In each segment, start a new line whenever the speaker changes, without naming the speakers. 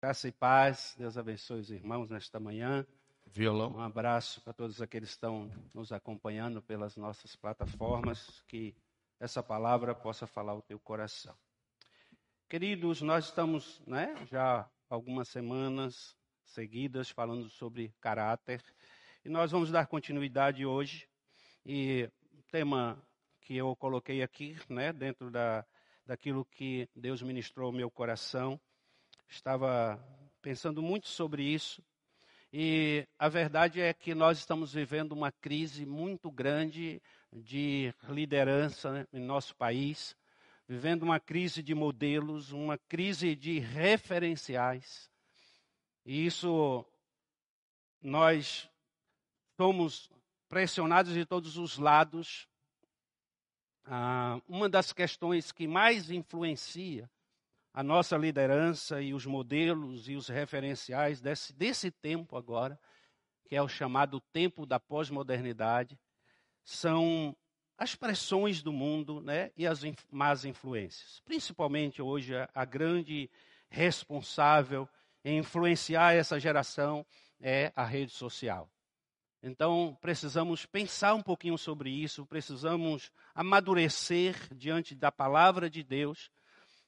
Graça e paz, Deus abençoe os irmãos nesta manhã.
Violão.
Um abraço para todos aqueles que estão nos acompanhando pelas nossas plataformas, que essa palavra possa falar o teu coração. Queridos, nós estamos né, já algumas semanas seguidas falando sobre caráter e nós vamos dar continuidade hoje. E o tema que eu coloquei aqui, né, dentro da, daquilo que Deus ministrou ao meu coração, estava pensando muito sobre isso. E a verdade é que nós estamos vivendo uma crise muito grande de liderança né, em nosso país, vivendo uma crise de modelos, uma crise de referenciais. E isso nós somos pressionados de todos os lados. Ah, uma das questões que mais influencia a nossa liderança e os modelos e os referenciais desse, desse tempo agora, que é o chamado tempo da pós-modernidade, são as pressões do mundo né, e as inf más influências. Principalmente hoje, a, a grande responsável em influenciar essa geração é a rede social. Então, precisamos pensar um pouquinho sobre isso, precisamos amadurecer diante da palavra de Deus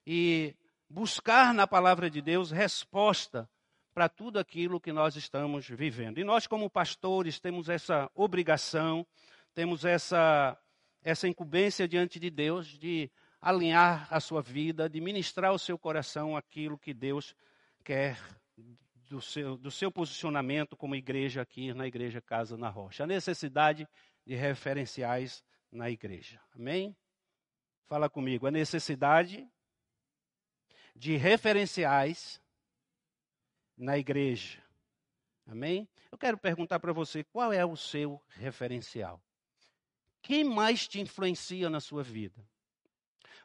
e buscar na palavra de Deus resposta para tudo aquilo que nós estamos vivendo. E nós, como pastores, temos essa obrigação, temos essa, essa incumbência diante de Deus de alinhar a sua vida, de ministrar ao seu coração aquilo que Deus quer do seu, do seu posicionamento como igreja aqui na Igreja Casa na Rocha. A necessidade de referenciais na igreja. Amém? Fala comigo. A necessidade de referenciais na igreja. Amém? Eu quero perguntar para você qual é o seu referencial. Quem mais te influencia na sua vida?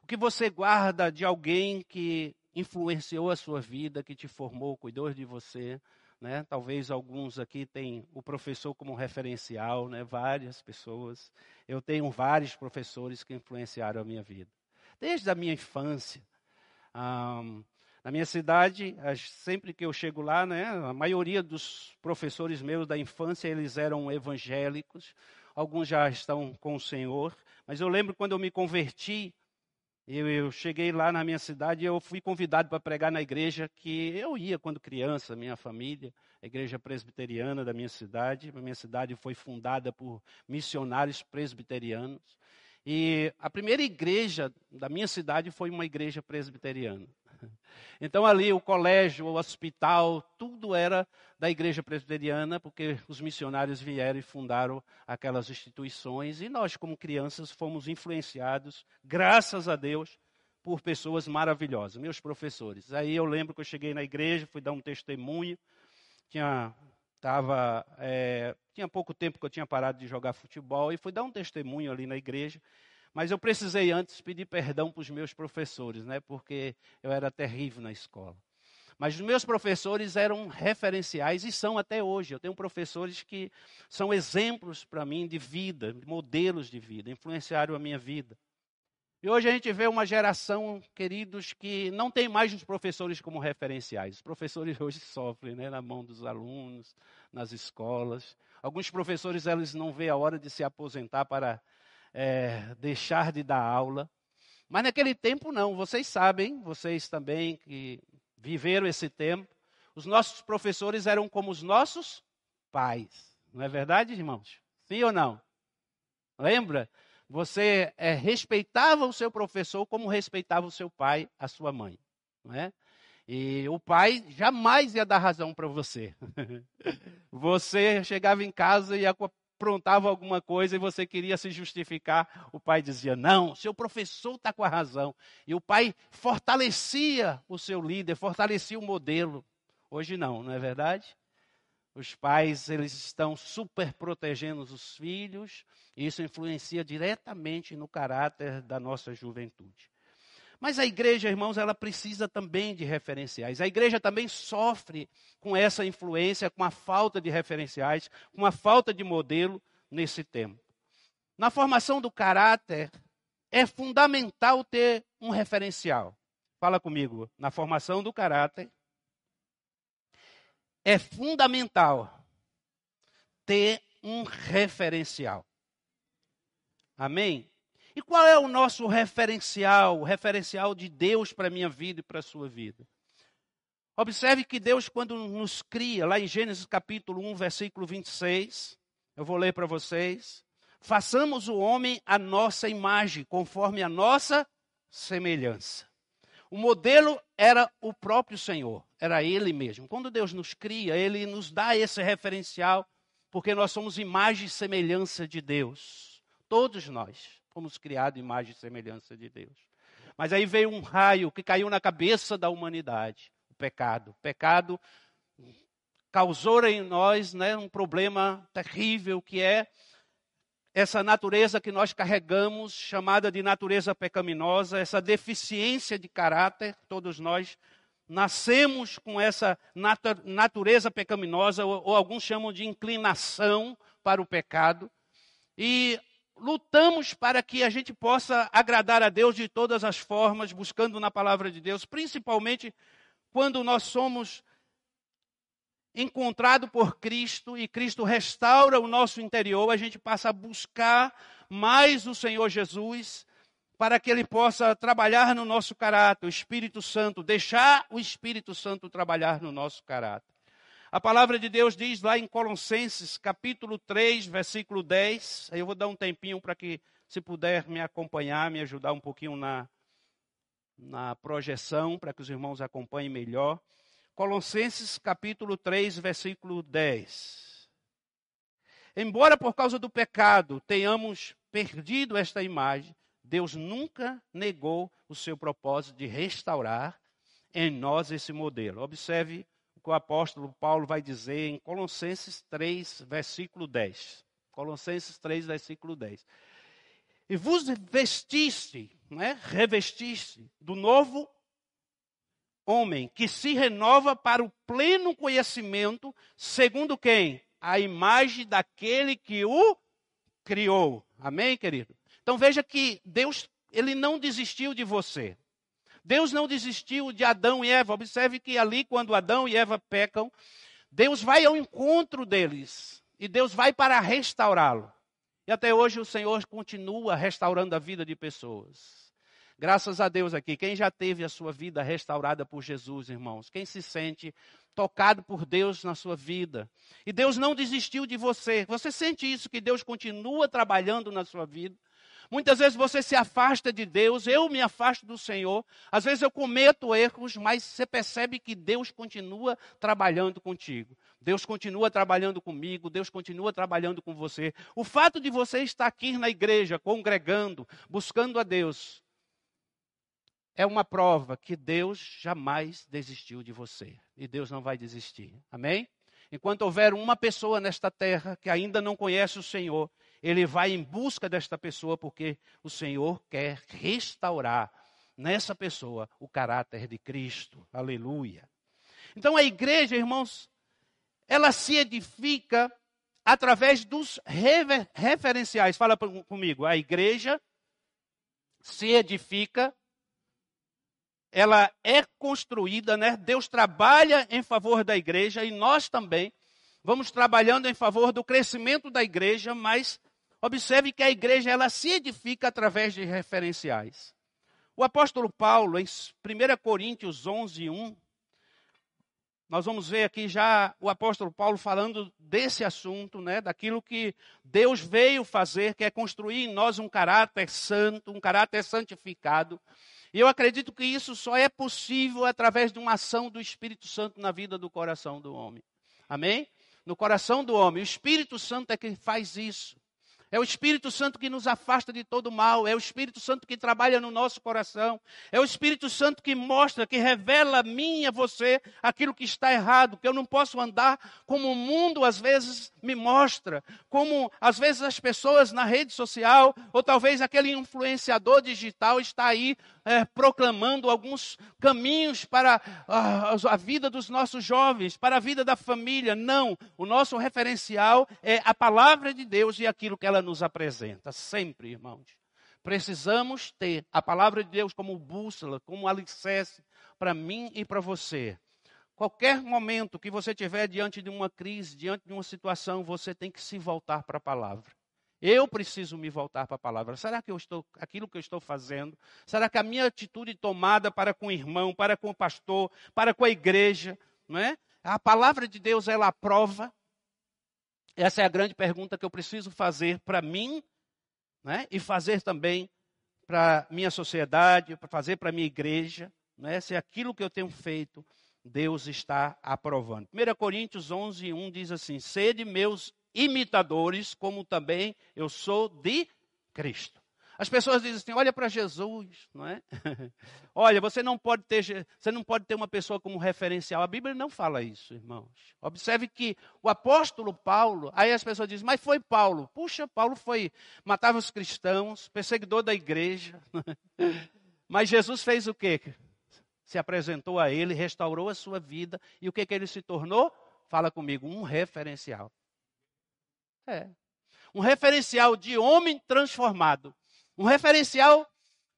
O que você guarda de alguém que influenciou a sua vida, que te formou, cuidou de você? Né? Talvez alguns aqui tenham o professor como referencial, né? várias pessoas. Eu tenho vários professores que influenciaram a minha vida. Desde a minha infância, um, na minha cidade, sempre que eu chego lá, né, a maioria dos professores meus da infância, eles eram evangélicos, alguns já estão com o Senhor, mas eu lembro quando eu me converti, eu, eu cheguei lá na minha cidade e eu fui convidado para pregar na igreja que eu ia quando criança, minha família, a igreja presbiteriana da minha cidade. A minha cidade foi fundada por missionários presbiterianos. E a primeira igreja da minha cidade foi uma igreja presbiteriana. Então ali o colégio, o hospital, tudo era da igreja presbiteriana, porque os missionários vieram e fundaram aquelas instituições e nós como crianças fomos influenciados, graças a Deus, por pessoas maravilhosas, meus professores. Aí eu lembro que eu cheguei na igreja, fui dar um testemunho, tinha Tava, é, tinha pouco tempo que eu tinha parado de jogar futebol e fui dar um testemunho ali na igreja. Mas eu precisei antes pedir perdão para os meus professores, né? Porque eu era terrível na escola. Mas os meus professores eram referenciais e são até hoje. Eu tenho professores que são exemplos para mim de vida, modelos de vida, influenciaram a minha vida. E hoje a gente vê uma geração, queridos, que não tem mais os professores como referenciais. Os professores hoje sofrem né, na mão dos alunos, nas escolas. Alguns professores eles não vê a hora de se aposentar para é, deixar de dar aula. Mas naquele tempo não, vocês sabem, vocês também que viveram esse tempo, os nossos professores eram como os nossos pais. Não é verdade, irmãos? Sim ou não? Lembra? Você é, respeitava o seu professor como respeitava o seu pai, a sua mãe. Não é? E o pai jamais ia dar razão para você. você chegava em casa e aprontava alguma coisa e você queria se justificar. O pai dizia: Não, seu professor está com a razão. E o pai fortalecia o seu líder, fortalecia o modelo. Hoje não, não é verdade? Os pais, eles estão super protegendo os filhos, e isso influencia diretamente no caráter da nossa juventude. Mas a igreja, irmãos, ela precisa também de referenciais. A igreja também sofre com essa influência, com a falta de referenciais, com a falta de modelo nesse tempo. Na formação do caráter, é fundamental ter um referencial. Fala comigo, na formação do caráter, é fundamental ter um referencial. Amém? E qual é o nosso referencial, o referencial de Deus para a minha vida e para a sua vida? Observe que Deus, quando nos cria, lá em Gênesis capítulo 1, versículo 26, eu vou ler para vocês. Façamos o homem a nossa imagem, conforme a nossa semelhança. O modelo era o próprio Senhor, era Ele mesmo. Quando Deus nos cria, Ele nos dá esse referencial, porque nós somos imagem e semelhança de Deus. Todos nós fomos criados imagem e semelhança de Deus. Mas aí veio um raio que caiu na cabeça da humanidade, o pecado. O pecado causou em nós né, um problema terrível que é essa natureza que nós carregamos, chamada de natureza pecaminosa, essa deficiência de caráter, todos nós nascemos com essa natureza pecaminosa, ou, ou alguns chamam de inclinação para o pecado. E lutamos para que a gente possa agradar a Deus de todas as formas, buscando na palavra de Deus, principalmente quando nós somos encontrados por Cristo e Cristo restaura o nosso interior, a gente passa a buscar mais o Senhor Jesus para que ele possa trabalhar no nosso caráter, o Espírito Santo, deixar o Espírito Santo trabalhar no nosso caráter. A palavra de Deus diz lá em Colossenses, capítulo 3, versículo 10. Aí eu vou dar um tempinho para que, se puder me acompanhar, me ajudar um pouquinho na, na projeção, para que os irmãos acompanhem melhor. Colossenses, capítulo 3, versículo 10. Embora por causa do pecado tenhamos perdido esta imagem, Deus nunca negou o seu propósito de restaurar em nós esse modelo. Observe que o apóstolo Paulo vai dizer em Colossenses 3, versículo 10. Colossenses 3, versículo 10. E vos vestiste, né, revestiste do novo homem, que se renova para o pleno conhecimento, segundo quem? A imagem daquele que o criou. Amém, querido? Então veja que Deus, ele não desistiu de você. Deus não desistiu de Adão e Eva. Observe que ali, quando Adão e Eva pecam, Deus vai ao encontro deles e Deus vai para restaurá-lo. E até hoje o Senhor continua restaurando a vida de pessoas. Graças a Deus aqui, quem já teve a sua vida restaurada por Jesus, irmãos? Quem se sente tocado por Deus na sua vida? E Deus não desistiu de você. Você sente isso, que Deus continua trabalhando na sua vida? Muitas vezes você se afasta de Deus, eu me afasto do Senhor. Às vezes eu cometo erros, mas você percebe que Deus continua trabalhando contigo. Deus continua trabalhando comigo, Deus continua trabalhando com você. O fato de você estar aqui na igreja, congregando, buscando a Deus, é uma prova que Deus jamais desistiu de você. E Deus não vai desistir. Amém? Enquanto houver uma pessoa nesta terra que ainda não conhece o Senhor, ele vai em busca desta pessoa porque o Senhor quer restaurar nessa pessoa o caráter de Cristo. Aleluia. Então a igreja, irmãos, ela se edifica através dos rever, referenciais. Fala comigo. A igreja se edifica, ela é construída, né? Deus trabalha em favor da igreja e nós também vamos trabalhando em favor do crescimento da igreja, mas Observe que a igreja ela se edifica através de referenciais. O apóstolo Paulo, em 1 Coríntios 11, 1, nós vamos ver aqui já o apóstolo Paulo falando desse assunto, né, daquilo que Deus veio fazer, que é construir em nós um caráter santo, um caráter santificado. E eu acredito que isso só é possível através de uma ação do Espírito Santo na vida do coração do homem. Amém? No coração do homem. O Espírito Santo é que faz isso. É o Espírito Santo que nos afasta de todo mal. É o Espírito Santo que trabalha no nosso coração. É o Espírito Santo que mostra, que revela a mim e a você aquilo que está errado. Que eu não posso andar como o mundo às vezes me mostra. Como às vezes as pessoas na rede social, ou talvez aquele influenciador digital está aí é, proclamando alguns caminhos para a, vida dos nossos jovens, para a vida da família. Não. O nosso referencial é a palavra de Deus e aquilo que ela nos apresenta. Sempre, irmãos. Precisamos ter a palavra de Deus como bússola, como alicerce para mim e para você. qualquer momento que você tiver diante de uma crise, diante de uma situação, você tem que se voltar para a palavra. Eu preciso me voltar para a palavra. Será que eu estou, aquilo que eu estou fazendo, será que a minha atitude tomada para com o irmão, para com o pastor, para com a igreja, não é? A palavra de Deus ela aprova. Essa é a grande pergunta que eu preciso fazer para mim, né? E fazer também para minha sociedade, para fazer para minha igreja, né? Se aquilo que eu tenho feito Deus está aprovando. 1 Coríntios 11, 1 diz assim: Sede meus imitadores, como também eu sou de Cristo. As pessoas dizem assim: olha para Jesus, não é? olha, você não pode ter, você não pode ter uma pessoa como referencial. A Bíblia não fala isso, irmãos. Observe que o apóstolo Paulo, aí as pessoas dizem, mas foi Paulo. Puxa, Paulo foi matava os cristãos, perseguidor da igreja. mas Jesus fez o quê? Se apresentou a ele, restaurou a sua vida e o que que ele se tornou? Fala comigo, um referencial. É. Um referencial de homem transformado. Um referencial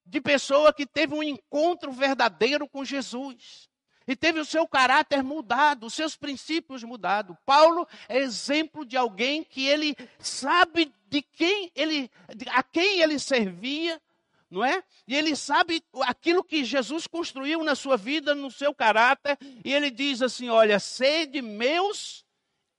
de pessoa que teve um encontro verdadeiro com Jesus. E teve o seu caráter mudado, os seus princípios mudados. Paulo é exemplo de alguém que ele sabe de quem ele, a quem ele servia, não é? E ele sabe aquilo que Jesus construiu na sua vida, no seu caráter, e ele diz assim: Olha, sede meus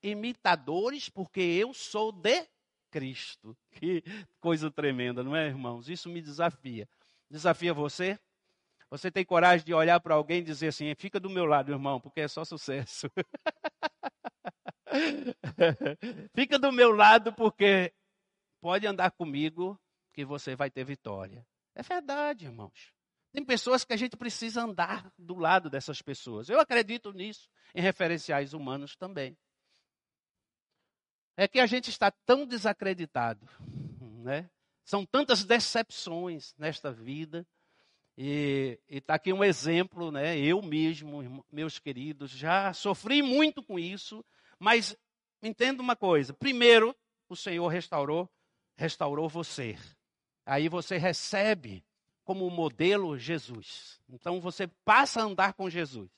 imitadores, porque eu sou de Cristo. Que coisa tremenda, não é, irmãos? Isso me desafia. Desafia você? Você tem coragem de olhar para alguém e dizer assim: fica do meu lado, irmão, porque é só sucesso. fica do meu lado, porque pode andar comigo que você vai ter vitória. É verdade, irmãos. Tem pessoas que a gente precisa andar do lado dessas pessoas. Eu acredito nisso, em referenciais humanos também é que a gente está tão desacreditado, né? São tantas decepções nesta vida. E está aqui um exemplo, né? Eu mesmo, meus queridos, já sofri muito com isso, mas entenda uma coisa: primeiro, o Senhor restaurou, restaurou você. Aí você recebe como modelo Jesus. Então você passa a andar com Jesus.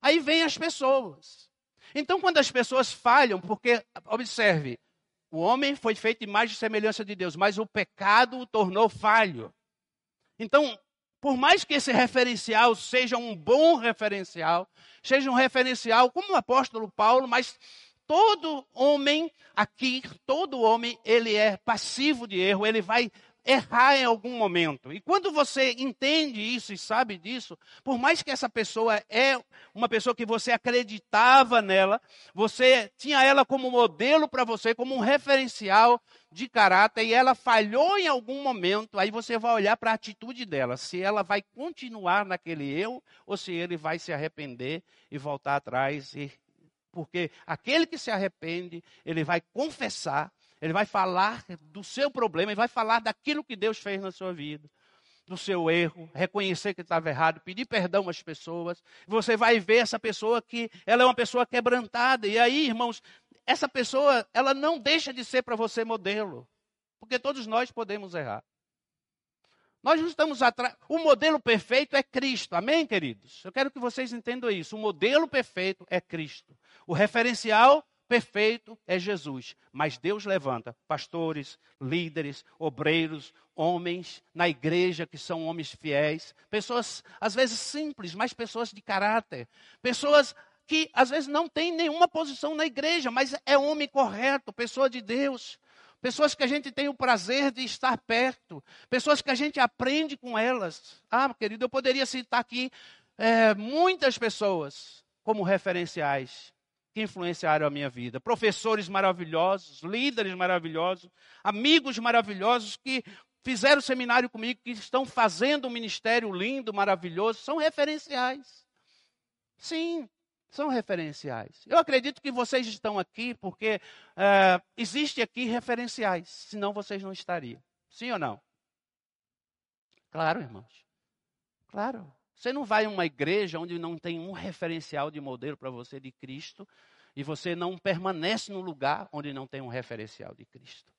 Aí vem as pessoas. Então, quando as pessoas falham, porque, observe, o homem foi feito imagem e semelhança de Deus, mas o pecado o tornou falho. Então, por mais que esse referencial seja um bom referencial, seja um referencial como o apóstolo Paulo, mas todo homem aqui, todo homem, ele é passivo de erro, ele vai errar em algum momento. E quando você entende isso e sabe disso, por mais que essa pessoa é uma pessoa que você acreditava nela, você tinha ela como modelo para você, como um referencial de caráter, e ela falhou em algum momento, aí você vai olhar para a atitude dela, se ela vai continuar naquele eu ou se ele vai se arrepender e voltar atrás e porque aquele que se arrepende, ele vai confessar ele vai falar do seu problema, ele vai falar daquilo que Deus fez na sua vida, do seu erro, reconhecer que estava errado, pedir perdão às pessoas. Você vai ver essa pessoa que ela é uma pessoa quebrantada. E aí, irmãos, essa pessoa, ela não deixa de ser para você modelo, porque todos nós podemos errar. Nós não estamos atrás. O modelo perfeito é Cristo. Amém, queridos? Eu quero que vocês entendam isso. O modelo perfeito é Cristo. O referencial perfeito é Jesus, mas Deus levanta pastores, líderes, obreiros, homens na igreja que são homens fiéis, pessoas às vezes simples, mas pessoas de caráter, pessoas que às vezes não têm nenhuma posição na igreja, mas é homem correto, pessoa de Deus. Pessoas que a gente tem o prazer de estar perto, pessoas que a gente aprende com elas. Ah, querido, eu poderia citar aqui é, muitas pessoas como referenciais que influenciaram a minha vida. Professores maravilhosos, líderes maravilhosos, amigos maravilhosos que fizeram seminário comigo, que estão fazendo um ministério lindo, maravilhoso, são referenciais. Sim, são referenciais. Eu acredito que vocês estão aqui porque uh, existe aqui referenciais, senão vocês não estariam. Sim ou não? Claro, irmãos. Claro. Você não vai a uma igreja onde não tem um referencial de modelo para você de Cristo e você não permanece no lugar onde não tem um referencial de Cristo.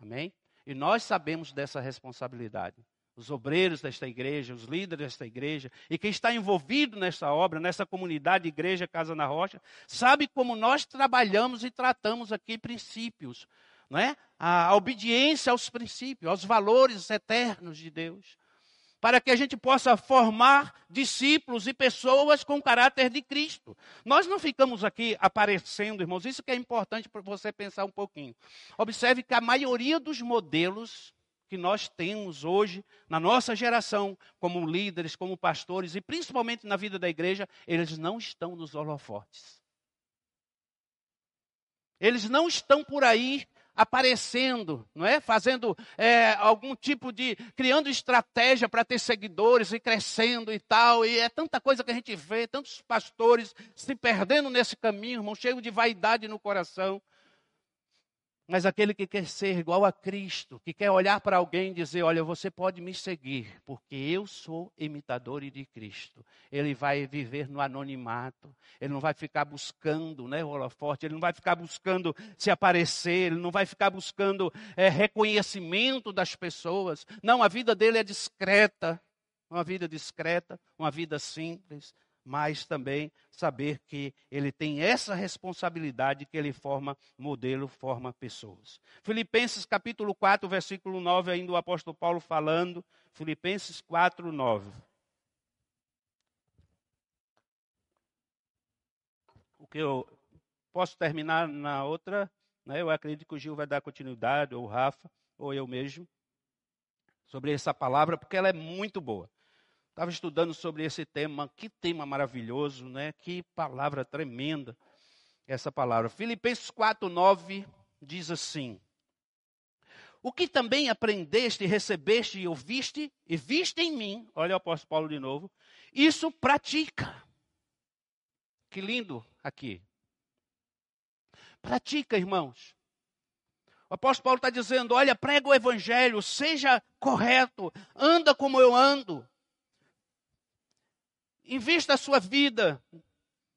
Amém? E nós sabemos dessa responsabilidade. os obreiros desta igreja, os líderes desta igreja, e quem está envolvido nessa obra, nessa comunidade Igreja Casa na Rocha, sabe como nós trabalhamos e tratamos aqui princípios, não é? A obediência aos princípios, aos valores eternos de Deus, para que a gente possa formar discípulos e pessoas com caráter de Cristo. Nós não ficamos aqui aparecendo, irmãos, isso que é importante para você pensar um pouquinho. Observe que a maioria dos modelos que nós temos hoje na nossa geração, como líderes, como pastores e principalmente na vida da igreja, eles não estão nos holofotes. Eles não estão por aí aparecendo, não é? Fazendo é, algum tipo de. criando estratégia para ter seguidores e crescendo e tal. E é tanta coisa que a gente vê, tantos pastores se perdendo nesse caminho, irmão, cheio de vaidade no coração. Mas aquele que quer ser igual a Cristo, que quer olhar para alguém e dizer: Olha, você pode me seguir, porque eu sou imitador de Cristo. Ele vai viver no anonimato, ele não vai ficar buscando né, o holofote, ele não vai ficar buscando se aparecer, ele não vai ficar buscando é, reconhecimento das pessoas. Não, a vida dele é discreta, uma vida discreta, uma vida simples, mas também saber que ele tem essa responsabilidade que ele forma modelo, forma pessoas. Filipenses capítulo 4, versículo 9, ainda o apóstolo Paulo falando, Filipenses 4, 9. O que eu posso terminar na outra, né? eu acredito que o Gil vai dar continuidade, ou o Rafa, ou eu mesmo, sobre essa palavra, porque ela é muito boa. Estava estudando sobre esse tema, que tema maravilhoso, né? Que palavra tremenda essa palavra. Filipenses 4:9 diz assim: O que também aprendeste, recebeste e ouviste e viste em mim, olha o apóstolo Paulo de novo, isso pratica. Que lindo aqui. Pratica, irmãos. O apóstolo Paulo está dizendo: olha, prega o evangelho, seja correto, anda como eu ando. Invista a sua vida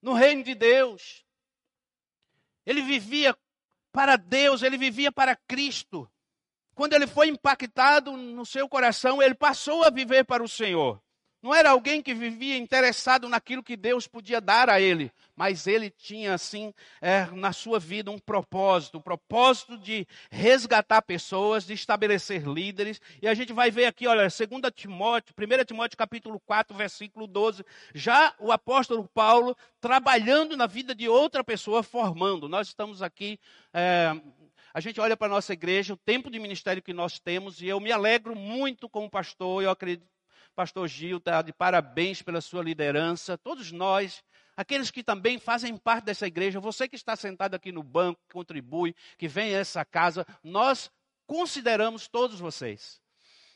no reino de Deus. Ele vivia para Deus, ele vivia para Cristo. Quando ele foi impactado no seu coração, ele passou a viver para o Senhor. Não era alguém que vivia interessado naquilo que Deus podia dar a ele, mas ele tinha, assim, é, na sua vida um propósito, um propósito de resgatar pessoas, de estabelecer líderes. E a gente vai ver aqui, olha, 2 Timóteo, 1 Timóteo capítulo 4, versículo 12, já o apóstolo Paulo trabalhando na vida de outra pessoa, formando. Nós estamos aqui. É, a gente olha para a nossa igreja, o tempo de ministério que nós temos, e eu me alegro muito como pastor, eu acredito Pastor Gil está de parabéns pela sua liderança. Todos nós, aqueles que também fazem parte dessa igreja, você que está sentado aqui no banco, que contribui, que vem a essa casa, nós consideramos todos vocês.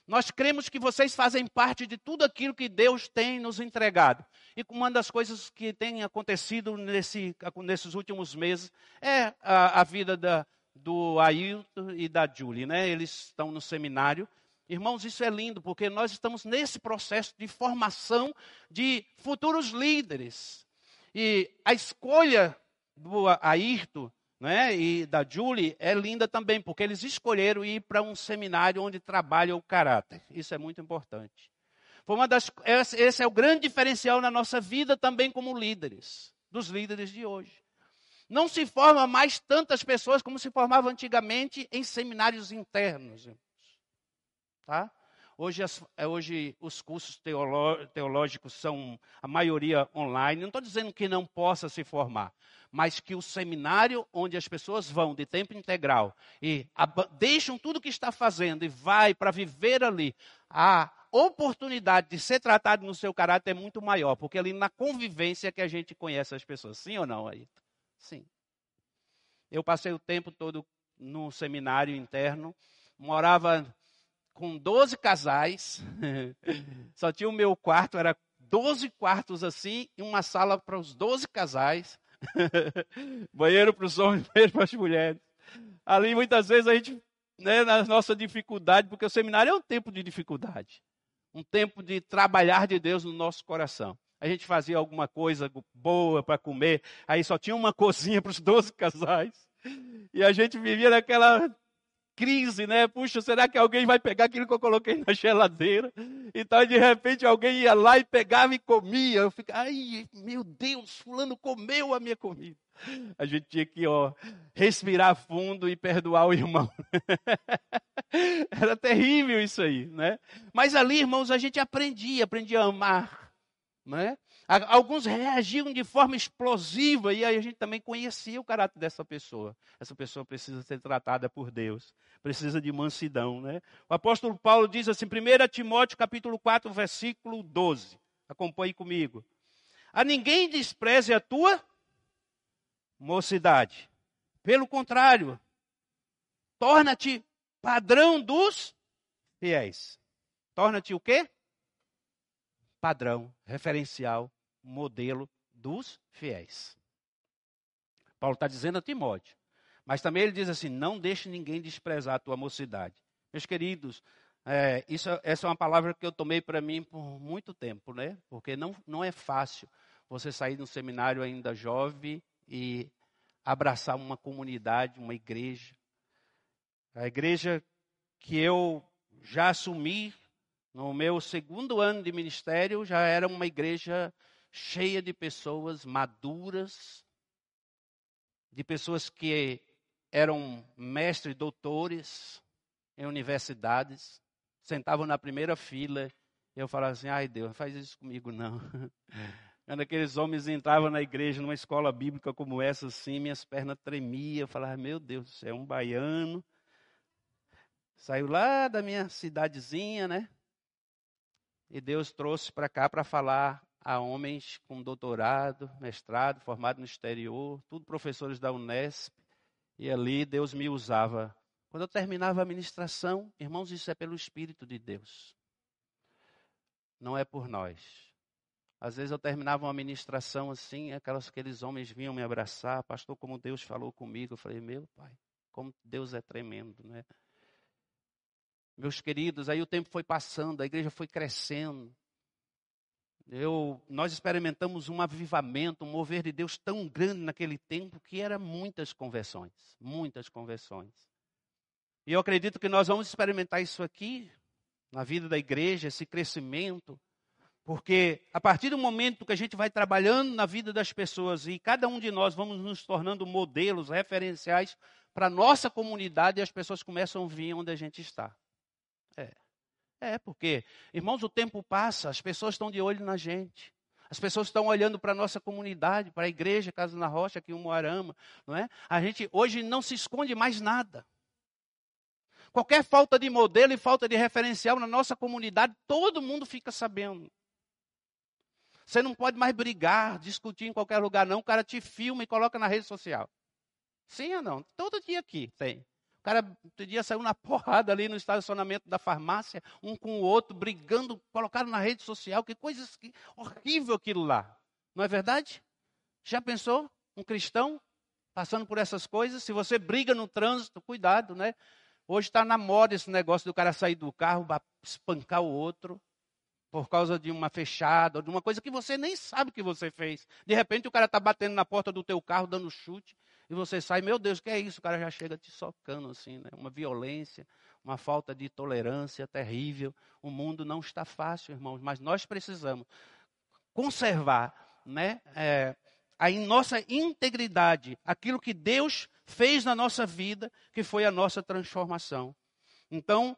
Nós cremos que vocês fazem parte de tudo aquilo que Deus tem nos entregado. E uma das coisas que tem acontecido nesse, nesses últimos meses é a, a vida da, do Ailton e da Julie. Né? Eles estão no seminário Irmãos, isso é lindo, porque nós estamos nesse processo de formação de futuros líderes. E a escolha do Ayrton né, e da Julie é linda também, porque eles escolheram ir para um seminário onde trabalha o caráter. Isso é muito importante. Foi uma das, esse é o grande diferencial na nossa vida também como líderes, dos líderes de hoje. Não se forma mais tantas pessoas como se formava antigamente em seminários internos. Tá? Hoje, as, é, hoje os cursos teológicos são a maioria online. Não estou dizendo que não possa se formar, mas que o seminário onde as pessoas vão de tempo integral e deixam tudo que está fazendo e vai para viver ali, a oportunidade de ser tratado no seu caráter é muito maior, porque ali na convivência que a gente conhece as pessoas. Sim ou não, aí? Sim. Eu passei o tempo todo no seminário interno, morava com 12 casais. Só tinha o meu quarto, era 12 quartos assim, e uma sala para os 12 casais. banheiro para os homens, banheiro para as mulheres. Ali muitas vezes a gente, né, na nossa dificuldade, porque o seminário é um tempo de dificuldade. Um tempo de trabalhar de Deus no nosso coração. A gente fazia alguma coisa boa para comer, aí só tinha uma cozinha para os 12 casais. E a gente vivia naquela crise, né? Puxa, será que alguém vai pegar aquilo que eu coloquei na geladeira? Então, de repente, alguém ia lá e pegava e comia. Eu ficava, ai, meu Deus, fulano comeu a minha comida. A gente tinha que, ó, respirar fundo e perdoar o irmão. Era terrível isso aí, né? Mas ali, irmãos, a gente aprendia, aprendia a amar, né? Alguns reagiam de forma explosiva e aí a gente também conhecia o caráter dessa pessoa. Essa pessoa precisa ser tratada por Deus, precisa de mansidão, né? O apóstolo Paulo diz assim, 1 Timóteo capítulo 4, versículo 12. Acompanhe comigo. A ninguém despreze a tua mocidade. Pelo contrário, torna-te padrão dos fiéis. Torna-te o quê? Padrão, referencial modelo dos fiéis. Paulo está dizendo a Timóteo. Mas também ele diz assim: não deixe ninguém desprezar a tua mocidade. Meus queridos, é, isso, essa é uma palavra que eu tomei para mim por muito tempo, né? Porque não, não é fácil você sair de um seminário ainda jovem e abraçar uma comunidade, uma igreja. A igreja que eu já assumi no meu segundo ano de ministério já era uma igreja cheia de pessoas maduras, de pessoas que eram mestres, doutores em universidades, sentavam na primeira fila. E eu falava assim: ai Deus, não faz isso comigo não. Quando aqueles homens entravam na igreja, numa escola bíblica como essa, assim, minhas pernas tremiam. Eu falava: meu Deus, é um baiano. Saiu lá da minha cidadezinha, né? E Deus trouxe para cá para falar a homens com doutorado, mestrado, formado no exterior, tudo professores da Unesp. E ali Deus me usava. Quando eu terminava a ministração, irmãos, isso é pelo Espírito de Deus. Não é por nós. Às vezes eu terminava uma ministração assim, aquelas, aqueles homens vinham me abraçar, pastor, como Deus falou comigo. Eu falei, meu pai, como Deus é tremendo, né? Meus queridos, aí o tempo foi passando, a igreja foi crescendo. Eu, nós experimentamos um avivamento, um mover de Deus tão grande naquele tempo que era muitas conversões, muitas conversões. E eu acredito que nós vamos experimentar isso aqui na vida da igreja, esse crescimento, porque a partir do momento que a gente vai trabalhando na vida das pessoas e cada um de nós vamos nos tornando modelos, referenciais para a nossa comunidade, e as pessoas começam a vir onde a gente está. É. Porque, irmãos, o tempo passa, as pessoas estão de olho na gente. As pessoas estão olhando para a nossa comunidade, para a igreja Casa na Rocha, aqui em Moarama, não é? A gente hoje não se esconde mais nada. Qualquer falta de modelo e falta de referencial na nossa comunidade, todo mundo fica sabendo. Você não pode mais brigar, discutir em qualquer lugar, não. O cara te filma e coloca na rede social. Sim ou não? Todo dia aqui tem. O cara outro dia saiu na porrada ali no estacionamento da farmácia, um com o outro, brigando, colocaram na rede social. Que coisa que, horrível aquilo lá. Não é verdade? Já pensou? Um cristão passando por essas coisas? Se você briga no trânsito, cuidado, né? Hoje está na moda esse negócio do cara sair do carro, espancar o outro por causa de uma fechada, ou de uma coisa que você nem sabe que você fez. De repente o cara está batendo na porta do teu carro, dando chute e você sai, meu Deus, que é isso? O cara já chega te socando assim, né? Uma violência, uma falta de tolerância terrível. O mundo não está fácil, irmãos, mas nós precisamos conservar, né? É, a nossa integridade, aquilo que Deus fez na nossa vida, que foi a nossa transformação. Então,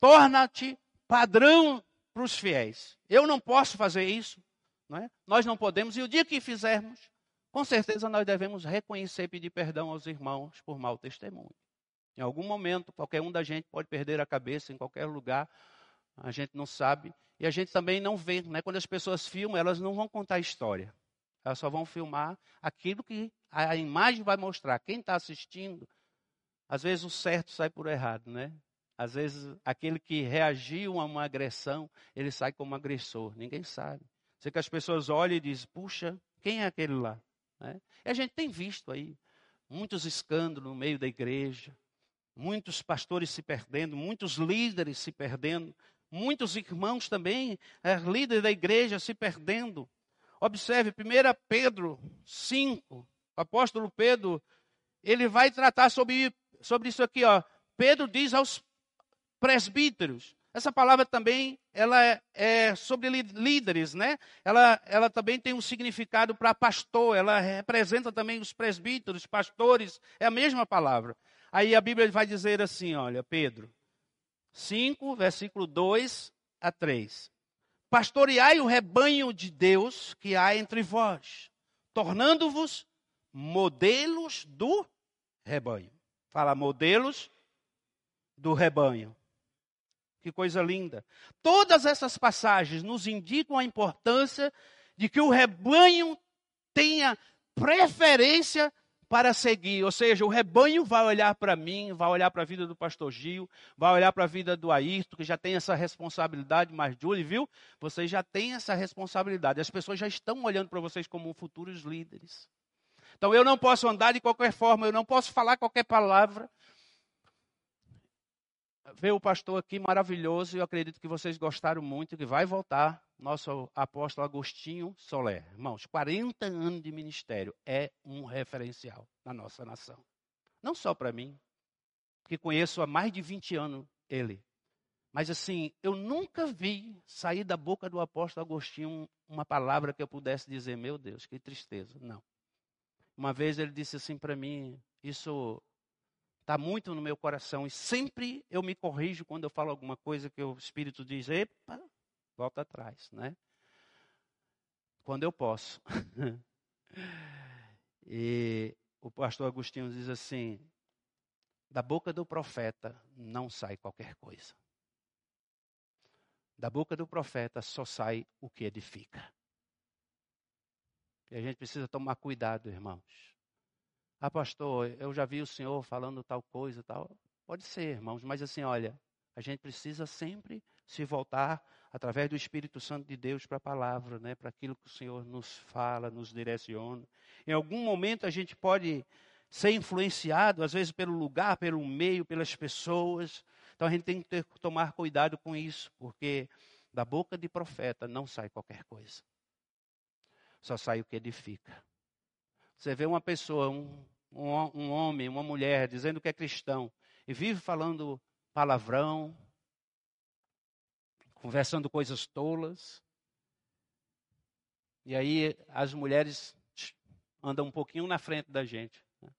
torna-te padrão para os fiéis. Eu não posso fazer isso, não é? nós não podemos, e o dia que fizermos, com certeza nós devemos reconhecer e pedir perdão aos irmãos por mau testemunho. Em algum momento, qualquer um da gente pode perder a cabeça em qualquer lugar, a gente não sabe. E a gente também não vê, né? quando as pessoas filmam, elas não vão contar a história. Elas só vão filmar aquilo que a imagem vai mostrar. Quem está assistindo, às vezes o certo sai por errado, né? Às vezes aquele que reagiu a uma agressão, ele sai como agressor. Ninguém sabe. Sei que as pessoas olham e dizem, puxa, quem é aquele lá? Né? E a gente tem visto aí muitos escândalos no meio da igreja, muitos pastores se perdendo, muitos líderes se perdendo, muitos irmãos também, é, líderes da igreja se perdendo. Observe, 1 Pedro 5, o apóstolo Pedro, ele vai tratar sobre, sobre isso aqui, ó. Pedro diz aos presbíteros. Essa palavra também ela é, é sobre líderes, né? Ela, ela também tem um significado para pastor, ela representa também os presbíteros, pastores, é a mesma palavra. Aí a Bíblia vai dizer assim, olha, Pedro, 5, versículo 2 a 3. Pastoreai o rebanho de Deus que há entre vós, tornando-vos modelos do rebanho. Fala modelos do rebanho. Que coisa linda. Todas essas passagens nos indicam a importância de que o rebanho tenha preferência para seguir. Ou seja, o rebanho vai olhar para mim, vai olhar para a vida do pastor Gil, vai olhar para a vida do Ayrton, que já tem essa responsabilidade, mas Julie, viu? Vocês já têm essa responsabilidade. As pessoas já estão olhando para vocês como futuros líderes. Então eu não posso andar de qualquer forma, eu não posso falar qualquer palavra, ver o pastor aqui maravilhoso, e eu acredito que vocês gostaram muito, que vai voltar, nosso apóstolo Agostinho Soler. Irmãos, 40 anos de ministério é um referencial na nossa nação. Não só para mim, que conheço há mais de 20 anos ele. Mas assim, eu nunca vi sair da boca do apóstolo Agostinho uma palavra que eu pudesse dizer, meu Deus, que tristeza. Não. Uma vez ele disse assim para mim, isso está muito no meu coração e sempre eu me corrijo quando eu falo alguma coisa que o Espírito diz, epa, volta atrás, né? Quando eu posso. e o pastor Agostinho diz assim: da boca do profeta não sai qualquer coisa. Da boca do profeta só sai o que edifica. E a gente precisa tomar cuidado, irmãos. Ah, pastor, eu já vi o senhor falando tal coisa tal. Pode ser, irmãos, mas assim, olha, a gente precisa sempre se voltar através do Espírito Santo de Deus para a palavra, né, para aquilo que o Senhor nos fala, nos direciona. Em algum momento a gente pode ser influenciado, às vezes pelo lugar, pelo meio, pelas pessoas. Então a gente tem que ter, tomar cuidado com isso, porque da boca de profeta não sai qualquer coisa. Só sai o que edifica. Você vê uma pessoa, um, um, homem, uma mulher, dizendo que é cristão, e vive falando palavrão, conversando coisas tolas. E aí as mulheres andam um pouquinho na frente da gente. Né?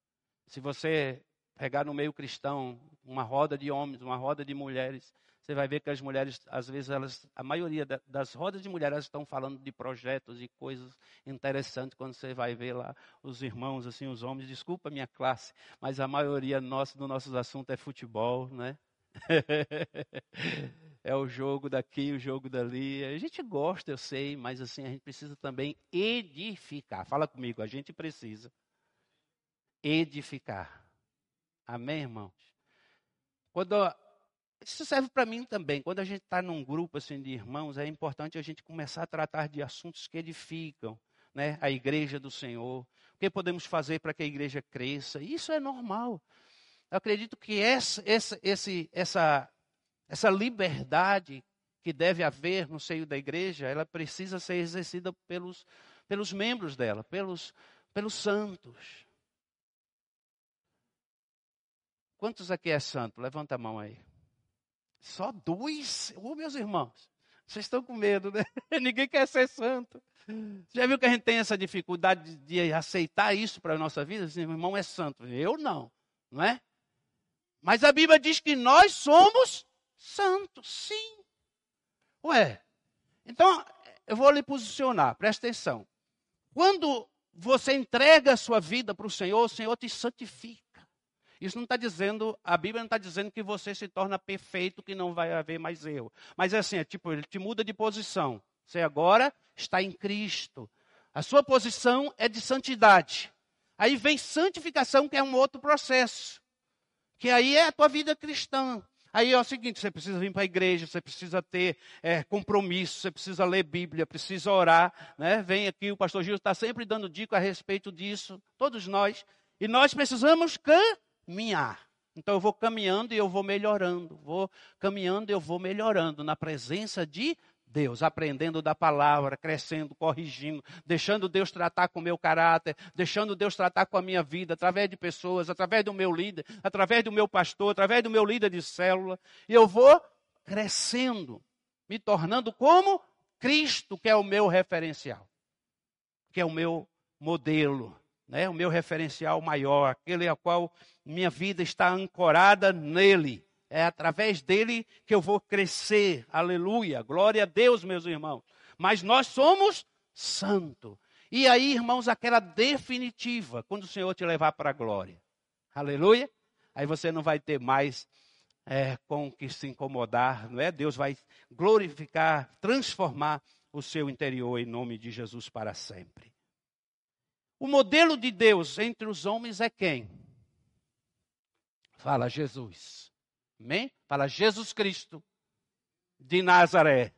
Se você pegar no meio cristão uma roda de homens, uma roda de mulheres, você vai ver que as mulheres, às vezes, elas, a maioria das rodas de mulheres estão falando de projetos e coisas interessantes. Quando você vai ver lá os irmãos, assim, os homens, desculpa a minha classe, mas a maioria nossa, do nosso assunto é futebol, né? é o jogo daqui, o jogo dali. A gente gosta, eu sei, mas assim, a gente precisa também edificar. Fala comigo, a gente precisa edificar. Amém, irmãos? Quando isso serve para mim também. Quando a gente está num grupo assim de irmãos, é importante a gente começar a tratar de assuntos que edificam, né? A igreja do Senhor. O que podemos fazer para que a igreja cresça? Isso é normal. Eu acredito que essa, essa, esse, essa, essa liberdade que deve haver no seio da igreja, ela precisa ser exercida pelos, pelos membros dela, pelos, pelos santos. Quantos aqui é santo? Levanta a mão aí. Só dois? Ô, oh, meus irmãos, vocês estão com medo, né? Ninguém quer ser santo. Já viu que a gente tem essa dificuldade de aceitar isso para a nossa vida? Assim, meu irmão é santo. Eu não, não é? Mas a Bíblia diz que nós somos santos, sim. Ué, então eu vou lhe posicionar, presta atenção. Quando você entrega a sua vida para o Senhor, o Senhor te santifica. Isso não está dizendo, a Bíblia não está dizendo que você se torna perfeito, que não vai haver mais erro. Mas é assim, é tipo, ele te muda de posição. Você agora está em Cristo. A sua posição é de santidade. Aí vem santificação, que é um outro processo. Que aí é a tua vida cristã. Aí é o seguinte: você precisa vir para a igreja, você precisa ter é, compromisso, você precisa ler Bíblia, precisa orar. Né? Vem aqui, o pastor Gil está sempre dando dica a respeito disso, todos nós. E nós precisamos caminhar. Então eu vou caminhando e eu vou melhorando, vou caminhando e eu vou melhorando na presença de Deus, aprendendo da palavra, crescendo, corrigindo, deixando Deus tratar com o meu caráter, deixando Deus tratar com a minha vida, através de pessoas, através do meu líder, através do meu pastor, através do meu líder de célula. E eu vou crescendo, me tornando como Cristo, que é o meu referencial, que é o meu modelo, né? o meu referencial maior, aquele a qual minha vida está ancorada nele. É através dele que eu vou crescer. Aleluia. Glória a Deus, meus irmãos. Mas nós somos santo. E aí, irmãos, aquela definitiva, quando o Senhor te levar para a glória. Aleluia. Aí você não vai ter mais é, com que se incomodar, não é? Deus vai glorificar, transformar o seu interior em nome de Jesus para sempre. O modelo de Deus entre os homens é quem? Fala Jesus. Amém? Fala Jesus Cristo de Nazaré.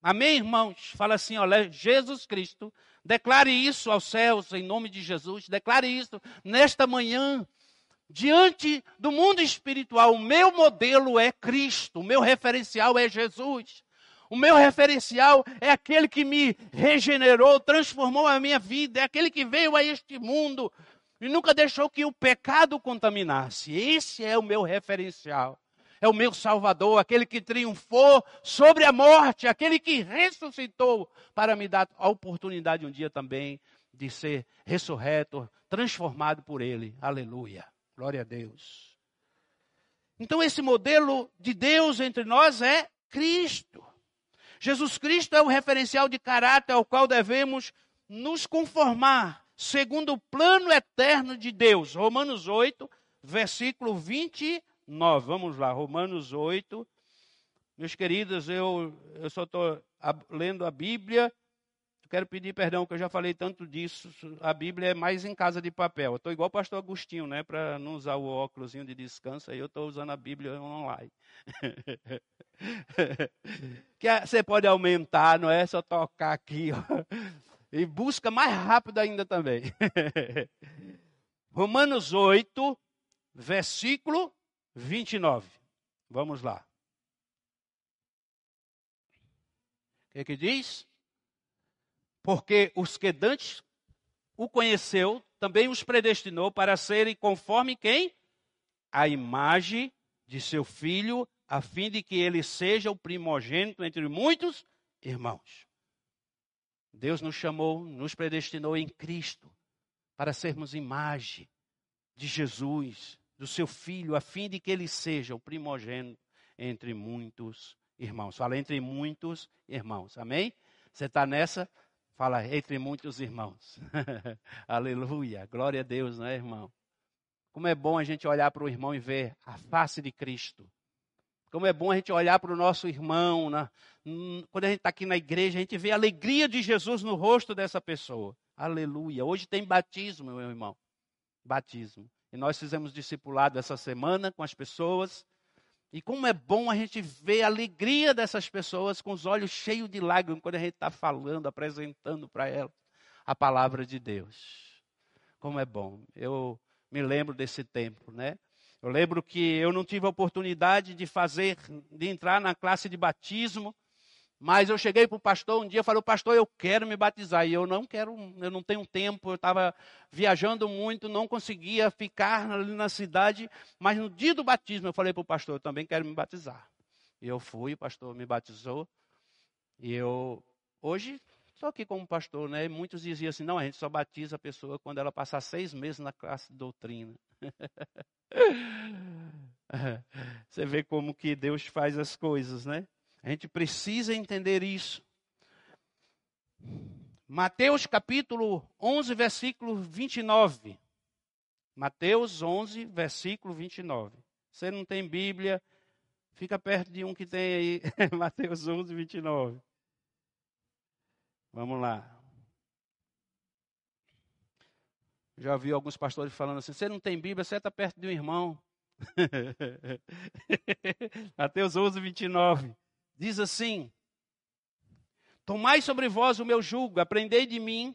Amém, irmãos? Fala assim, olha, Jesus Cristo. Declare isso aos céus em nome de Jesus. Declare isso nesta manhã. Diante do mundo espiritual, o meu modelo é Cristo, o meu referencial é Jesus. O meu referencial é aquele que me regenerou, transformou a minha vida, é aquele que veio a este mundo e nunca deixou que o pecado contaminasse. Esse é o meu referencial é o meu Salvador, aquele que triunfou sobre a morte, aquele que ressuscitou para me dar a oportunidade um dia também de ser ressurreto, transformado por Ele. Aleluia. Glória a Deus. Então, esse modelo de Deus entre nós é Cristo. Jesus Cristo é o referencial de caráter ao qual devemos nos conformar, segundo o plano eterno de Deus. Romanos 8, versículo 20 9. Vamos lá, Romanos 8. Meus queridos, eu, eu só estou lendo a Bíblia. Quero pedir perdão, que eu já falei tanto disso. A Bíblia é mais em casa de papel. Eu estou igual o pastor Agostinho, né? Para não usar o óculos de descanso, aí eu estou usando a Bíblia online. que você pode aumentar, não é só tocar aqui, ó. E busca mais rápido ainda também. Romanos 8, versículo 29. Vamos lá. O que, é que diz? Porque os que dantes o conheceu, também os predestinou para serem conforme quem? A imagem de seu filho, a fim de que ele seja o primogênito entre muitos irmãos. Deus nos chamou, nos predestinou em Cristo para sermos imagem de Jesus, do seu filho, a fim de que ele seja o primogênito entre muitos irmãos. Fala entre muitos irmãos. Amém? Você está nessa? Fala entre muitos irmãos. Aleluia. Glória a Deus, não é, irmão? Como é bom a gente olhar para o irmão e ver a face de Cristo. Como é bom a gente olhar para o nosso irmão. Na, quando a gente está aqui na igreja, a gente vê a alegria de Jesus no rosto dessa pessoa. Aleluia. Hoje tem batismo, meu irmão. Batismo. E nós fizemos discipulado essa semana com as pessoas. E como é bom a gente ver a alegria dessas pessoas com os olhos cheios de lágrimas quando a gente está falando, apresentando para elas a palavra de Deus. Como é bom. Eu me lembro desse tempo, né? Eu lembro que eu não tive a oportunidade de fazer, de entrar na classe de batismo. Mas eu cheguei para o pastor um dia e falei, pastor, eu quero me batizar. E eu não quero, eu não tenho tempo, eu estava viajando muito, não conseguia ficar ali na cidade. Mas no dia do batismo eu falei para o pastor, eu também quero me batizar. E eu fui, o pastor me batizou. E eu, hoje, estou aqui como pastor, né? E muitos diziam assim, não, a gente só batiza a pessoa quando ela passar seis meses na classe de doutrina. Você vê como que Deus faz as coisas, né? A gente precisa entender isso. Mateus capítulo 11, versículo 29. Mateus 11, versículo 29. Você não tem Bíblia, fica perto de um que tem aí. Mateus 11, 29. Vamos lá. Já vi alguns pastores falando assim: você não tem Bíblia, você está perto de um irmão. Mateus 11, 29 diz assim: Tomai sobre vós o meu jugo, aprendei de mim,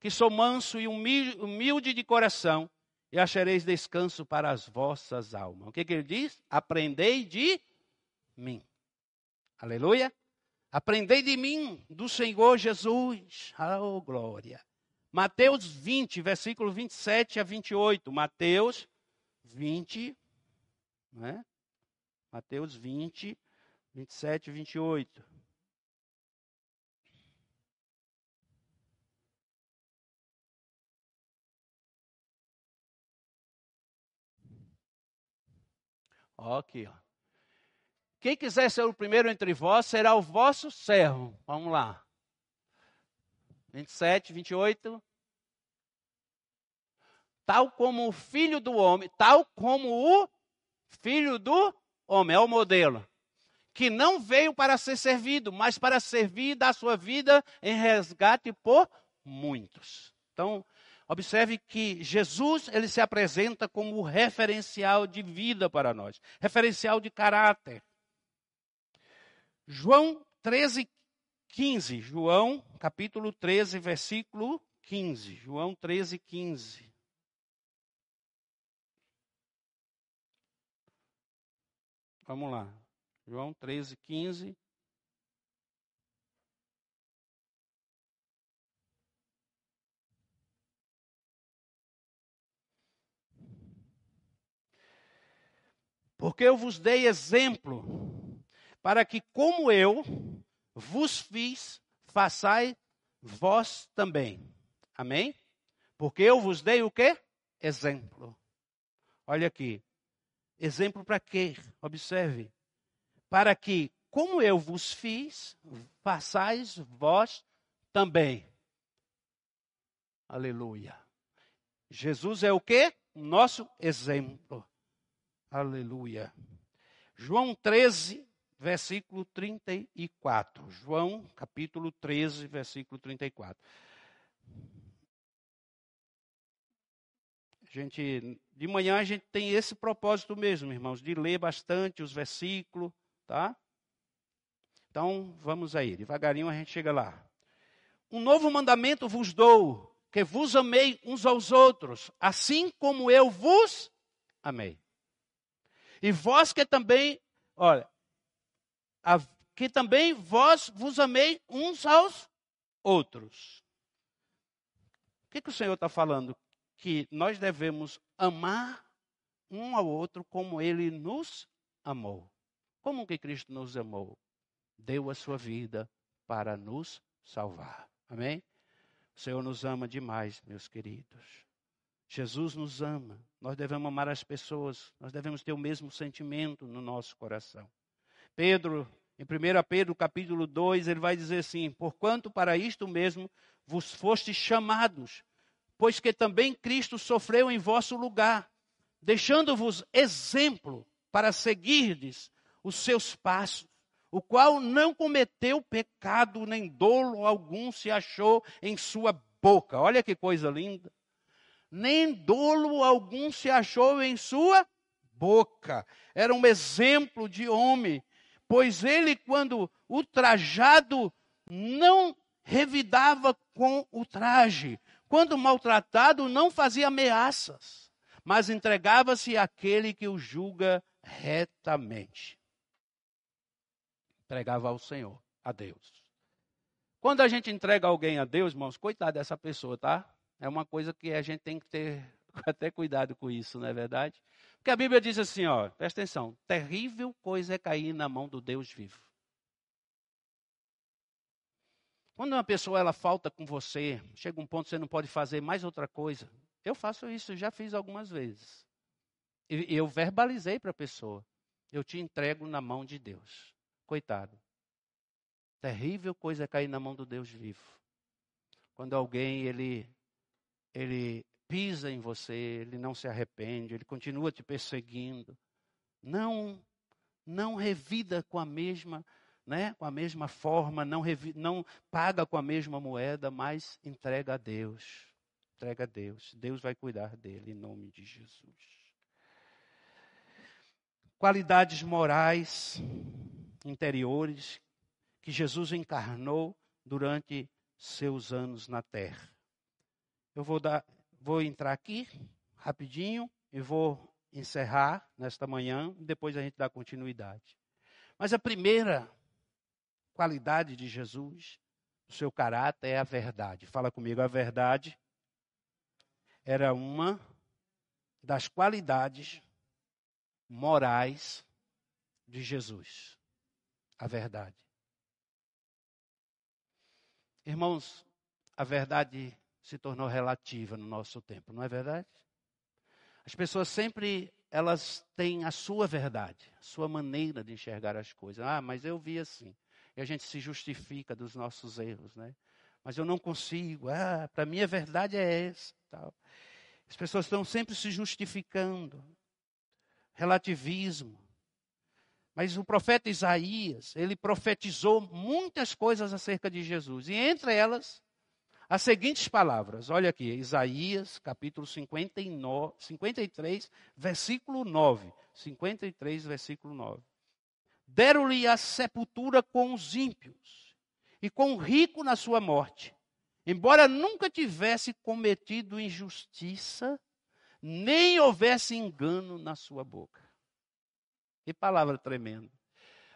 que sou manso e humilde de coração, e achareis descanso para as vossas almas. O que, que ele diz? Aprendei de mim. Aleluia. Aprendei de mim, do Senhor Jesus. Oh, glória. Mateus 20, versículo 27 a 28. Mateus 20, né? Mateus 20, 27 e 28. Ó, aqui, ó. Quem quiser ser o primeiro entre vós será o vosso servo. Vamos lá. 27, 28. Tal como o filho do homem, tal como o filho do homem, é o modelo. Que não veio para ser servido, mas para servir da sua vida em resgate por muitos. Então, observe que Jesus ele se apresenta como referencial de vida para nós, referencial de caráter. João 13, 15. João, capítulo 13, versículo 15. João 13, 15. Vamos lá. João 13, 15. Porque eu vos dei exemplo para que, como eu vos fiz, façai vós também. Amém? Porque eu vos dei o quê? Exemplo. Olha aqui. Exemplo para quê? Observe. Para que, como eu vos fiz, façais vós também. Aleluia. Jesus é o quê? Nosso exemplo. Aleluia. João 13, versículo 34. João, capítulo 13, versículo 34. A gente, de manhã a gente tem esse propósito mesmo, irmãos, de ler bastante os versículos, tá? Então, vamos aí, devagarinho a gente chega lá. Um novo mandamento vos dou, que vos amei uns aos outros, assim como eu vos amei. E vós que também, olha, que também vós vos amei uns aos outros. O que, que o Senhor está falando? Que nós devemos amar um ao outro como Ele nos amou. Como que Cristo nos amou? Deu a sua vida para nos salvar. Amém? O Senhor nos ama demais, meus queridos. Jesus nos ama. Nós devemos amar as pessoas. Nós devemos ter o mesmo sentimento no nosso coração. Pedro, em 1 Pedro capítulo 2, ele vai dizer assim: Porquanto para isto mesmo vos fostes chamados, pois que também Cristo sofreu em vosso lugar, deixando-vos exemplo para seguirdes os seus passos, o qual não cometeu pecado, nem dolo algum se achou em sua boca. Olha que coisa linda. Nem dolo algum se achou em sua boca. Era um exemplo de homem pois ele, quando ultrajado, não revidava com o traje. Quando maltratado, não fazia ameaças, mas entregava-se àquele que o julga retamente. Entregava ao Senhor, a Deus. Quando a gente entrega alguém a Deus, irmãos, coitado dessa pessoa, tá? É uma coisa que a gente tem que ter até cuidado com isso, não é verdade? Porque a Bíblia diz assim, ó, presta atenção, terrível coisa é cair na mão do Deus vivo. Quando uma pessoa ela falta com você, chega um ponto que você não pode fazer mais outra coisa. Eu faço isso, já fiz algumas vezes. E eu verbalizei para a pessoa: eu te entrego na mão de Deus. Coitado. Terrível coisa é cair na mão do Deus vivo. Quando alguém ele ele pisa em você, ele não se arrepende, ele continua te perseguindo. Não, não revida com a mesma, né, com a mesma forma, não, revi, não paga com a mesma moeda, mas entrega a Deus. Entrega a Deus. Deus vai cuidar dele em nome de Jesus. Qualidades morais interiores que Jesus encarnou durante seus anos na terra. Eu vou dar, Vou entrar aqui rapidinho e vou encerrar nesta manhã, depois a gente dá continuidade. Mas a primeira qualidade de Jesus, o seu caráter é a verdade. Fala comigo, a verdade era uma das qualidades morais de Jesus. A verdade. Irmãos, a verdade se tornou relativa no nosso tempo, não é verdade? As pessoas sempre elas têm a sua verdade, a sua maneira de enxergar as coisas. Ah, mas eu vi assim. E a gente se justifica dos nossos erros, né? Mas eu não consigo. Ah, para mim a verdade é essa, tal. As pessoas estão sempre se justificando. Relativismo. Mas o profeta Isaías, ele profetizou muitas coisas acerca de Jesus. E entre elas, as seguintes palavras. Olha aqui, Isaías, capítulo 59, 53, versículo 9. 53, versículo 9. Deram-lhe a sepultura com os ímpios e com o rico na sua morte embora nunca tivesse cometido injustiça, nem houvesse engano na sua boca. Que palavra tremenda.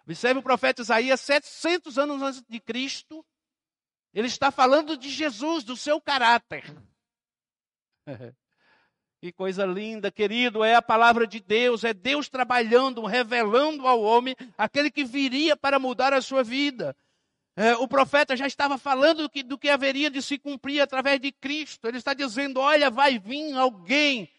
Observe o profeta Isaías, 700 anos antes de Cristo, ele está falando de Jesus, do seu caráter. Que coisa linda, querido, é a palavra de Deus, é Deus trabalhando, revelando ao homem aquele que viria para mudar a sua vida. É, o profeta já estava falando do que, do que haveria de se cumprir através de Cristo. Ele está dizendo: olha, vai vir alguém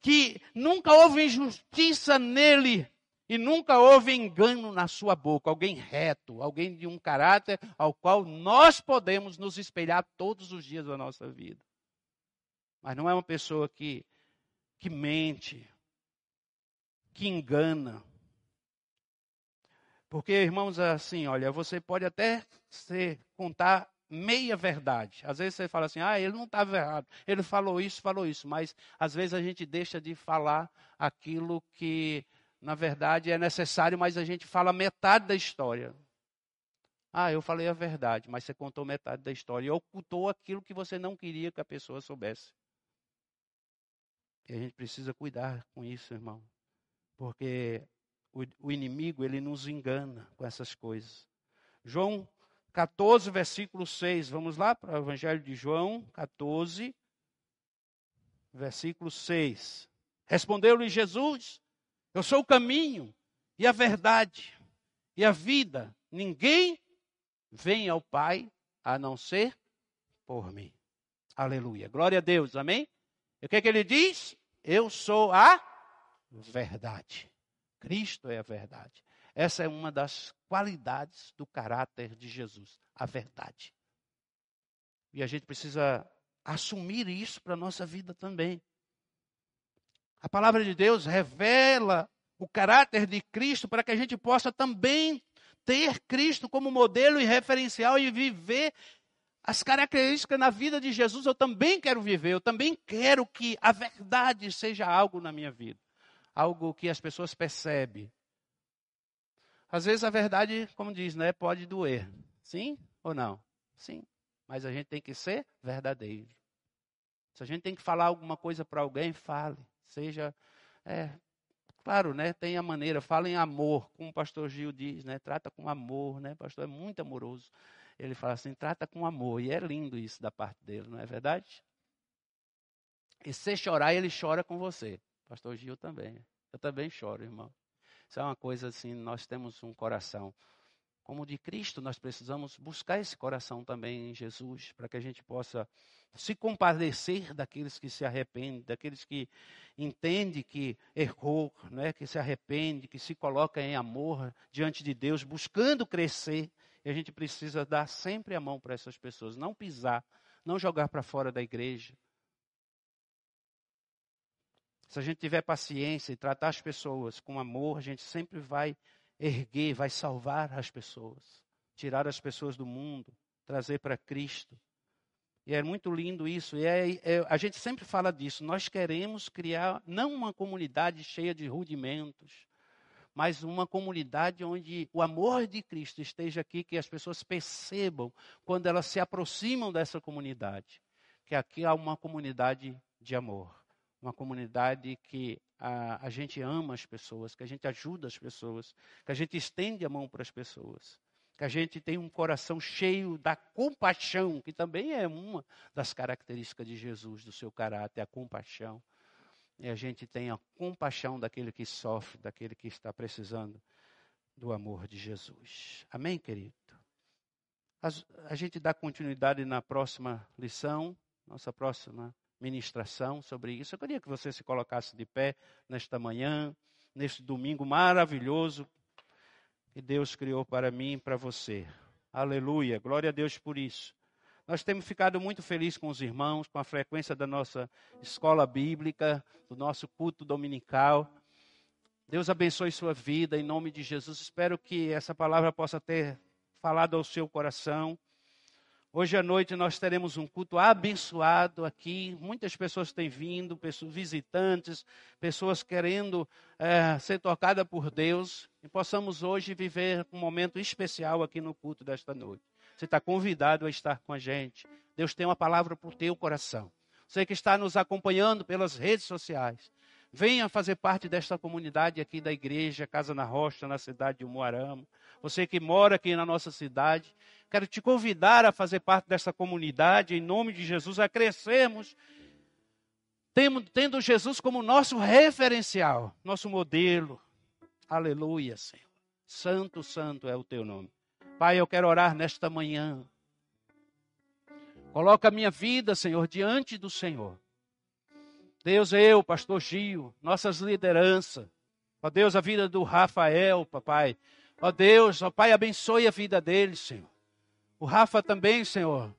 que nunca houve injustiça nele e nunca houve engano na sua boca. Alguém reto, alguém de um caráter ao qual nós podemos nos espelhar todos os dias da nossa vida. Mas não é uma pessoa que, que mente, que engana, porque, irmãos, é assim, olha, você pode até ser, contar meia verdade. Às vezes você fala assim, ah, ele não estava errado, ele falou isso, falou isso, mas às vezes a gente deixa de falar aquilo que, na verdade, é necessário, mas a gente fala metade da história. Ah, eu falei a verdade, mas você contou metade da história e ocultou aquilo que você não queria que a pessoa soubesse. E a gente precisa cuidar com isso, irmão. Porque o, o inimigo, ele nos engana com essas coisas. João 14, versículo 6. Vamos lá para o Evangelho de João 14, versículo 6. Respondeu-lhe Jesus: Eu sou o caminho e a verdade e a vida. Ninguém vem ao Pai a não ser por mim. Aleluia. Glória a Deus. Amém? E o que, é que ele diz? Eu sou a verdade. Cristo é a verdade. Essa é uma das qualidades do caráter de Jesus, a verdade. E a gente precisa assumir isso para a nossa vida também. A palavra de Deus revela o caráter de Cristo para que a gente possa também ter Cristo como modelo e referencial e viver as características na vida de Jesus. Eu também quero viver, eu também quero que a verdade seja algo na minha vida algo que as pessoas percebem. Às vezes a verdade, como diz, né, pode doer. Sim ou não? Sim. Mas a gente tem que ser verdadeiro. Se a gente tem que falar alguma coisa para alguém, fale. Seja, é, claro, né, tem a maneira, fala em amor, como o pastor Gil diz, né, trata com amor, né, o pastor é muito amoroso. Ele fala assim, trata com amor, e é lindo isso da parte dele, não é verdade? E se chorar, ele chora com você. Pastor Gil também. Eu também choro, irmão. Isso é uma coisa assim, nós temos um coração. Como de Cristo, nós precisamos buscar esse coração também em Jesus, para que a gente possa se compadecer daqueles que se arrependem, daqueles que entendem que errou, né, que se arrepende, que se coloca em amor diante de Deus, buscando crescer. E a gente precisa dar sempre a mão para essas pessoas, não pisar, não jogar para fora da igreja, se a gente tiver paciência e tratar as pessoas com amor, a gente sempre vai erguer, vai salvar as pessoas, tirar as pessoas do mundo, trazer para Cristo. E é muito lindo isso. E é, é, a gente sempre fala disso. Nós queremos criar não uma comunidade cheia de rudimentos, mas uma comunidade onde o amor de Cristo esteja aqui, que as pessoas percebam quando elas se aproximam dessa comunidade, que aqui há uma comunidade de amor uma comunidade que a, a gente ama as pessoas, que a gente ajuda as pessoas, que a gente estende a mão para as pessoas. Que a gente tenha um coração cheio da compaixão, que também é uma das características de Jesus, do seu caráter, a compaixão. E a gente tenha compaixão daquele que sofre, daquele que está precisando do amor de Jesus. Amém, querido? A, gente dá continuidade na próxima lição, nossa próxima ministração sobre isso. Eu queria que você se colocasse de pé nesta manhã, neste domingo maravilhoso que Deus criou para mim e para você. Aleluia, glória a Deus por isso. Nós temos ficado muito felizes com os irmãos, com a frequência da nossa escola bíblica, do nosso culto dominical. Deus abençoe sua vida em nome de Jesus. Espero que essa palavra possa ter falado ao seu coração. Hoje à noite nós teremos um culto abençoado aqui. Muitas pessoas têm vindo, pessoas visitantes, pessoas querendo é, ser tocadas por Deus. E possamos hoje viver um momento especial aqui no culto desta noite. Você está convidado a estar com a gente. Deus tem uma palavra para o teu coração. Você que está nos acompanhando pelas redes sociais, venha fazer parte desta comunidade aqui da igreja Casa na Rocha, na cidade de Umuarama. Você que mora aqui na nossa cidade, quero te convidar a fazer parte dessa comunidade, em nome de Jesus, a crescermos, tendo Jesus como nosso referencial, nosso modelo. Aleluia, Senhor. Santo, santo é o teu nome. Pai, eu quero orar nesta manhã. Coloca a minha vida, Senhor, diante do Senhor. Deus, eu, pastor Gil, nossas lideranças. Ó Deus, a vida do Rafael, papai. Ó Deus, ó Pai, abençoe a vida dele, Senhor. O Rafa também, Senhor,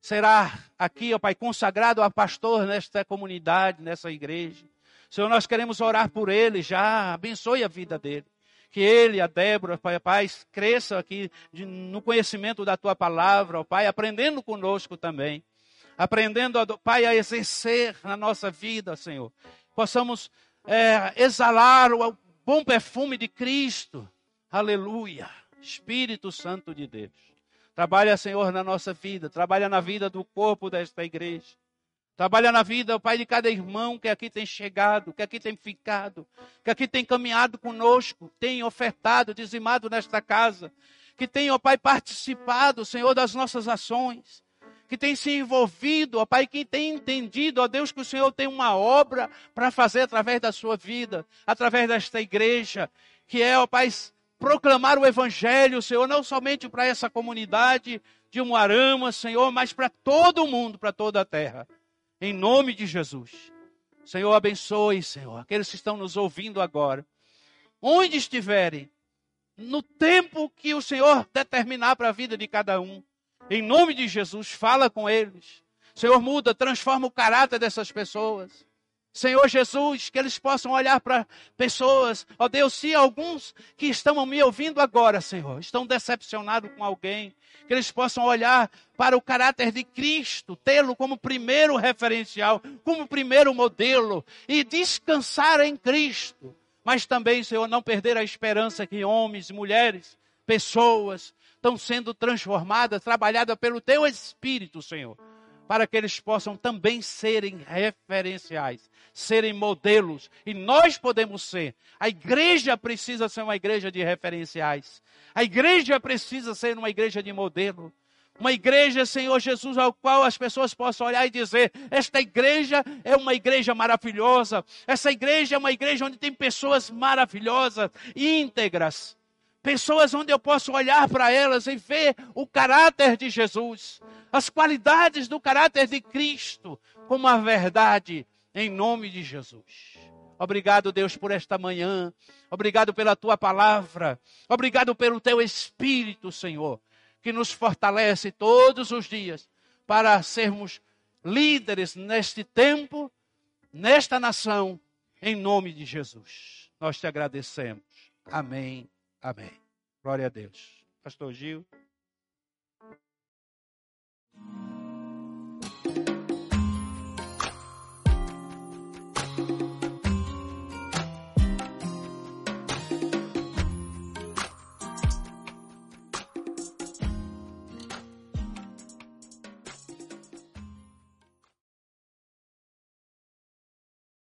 será aqui, ó Pai, consagrado a pastor nesta comunidade, nessa igreja. Senhor, nós queremos orar por ele já, abençoe a vida dele. Que ele, a Débora, Pai, Pai, cresça aqui no conhecimento da tua palavra, ó Pai, aprendendo conosco também. Aprendendo, ó, Pai, a exercer na nossa vida, Senhor. Possamos é, exalar o bom perfume de Cristo Aleluia. Espírito Santo de Deus. Trabalha, Senhor, na nossa vida. Trabalha na vida do corpo desta igreja. Trabalha na vida, Pai, de cada irmão que aqui tem chegado, que aqui tem ficado, que aqui tem caminhado conosco, tem ofertado, dizimado nesta casa, que tem, ó Pai, participado, Senhor, das nossas ações, que tem se envolvido, ó Pai, que tem entendido, ó Deus, que o Senhor tem uma obra para fazer através da sua vida, através desta igreja, que é, ó Pai, proclamar o Evangelho, Senhor, não somente para essa comunidade de Moarama, Senhor, mas para todo mundo, para toda a terra. Em nome de Jesus. Senhor, abençoe, Senhor, aqueles que estão nos ouvindo agora. Onde estiverem, no tempo que o Senhor determinar para a vida de cada um. Em nome de Jesus, fala com eles. Senhor, muda, transforma o caráter dessas pessoas. Senhor Jesus, que eles possam olhar para pessoas, ó Deus, se alguns que estão me ouvindo agora, Senhor, estão decepcionados com alguém, que eles possam olhar para o caráter de Cristo, tê-lo como primeiro referencial, como primeiro modelo e descansar em Cristo. Mas também, Senhor, não perder a esperança que homens, mulheres, pessoas estão sendo transformadas, trabalhadas pelo Teu Espírito, Senhor para que eles possam também serem referenciais, serem modelos. E nós podemos ser. A igreja precisa ser uma igreja de referenciais. A igreja precisa ser uma igreja de modelo. Uma igreja, Senhor Jesus, ao qual as pessoas possam olhar e dizer: esta igreja é uma igreja maravilhosa. Essa igreja é uma igreja onde tem pessoas maravilhosas, íntegras pessoas onde eu posso olhar para elas e ver o caráter de Jesus, as qualidades do caráter de Cristo, como a verdade, em nome de Jesus. Obrigado, Deus, por esta manhã. Obrigado pela tua palavra. Obrigado pelo teu Espírito, Senhor, que nos fortalece todos os dias para sermos líderes neste tempo, nesta nação, em nome de Jesus. Nós te agradecemos. Amém. Amém. Glória a Deus. Pastor Gil.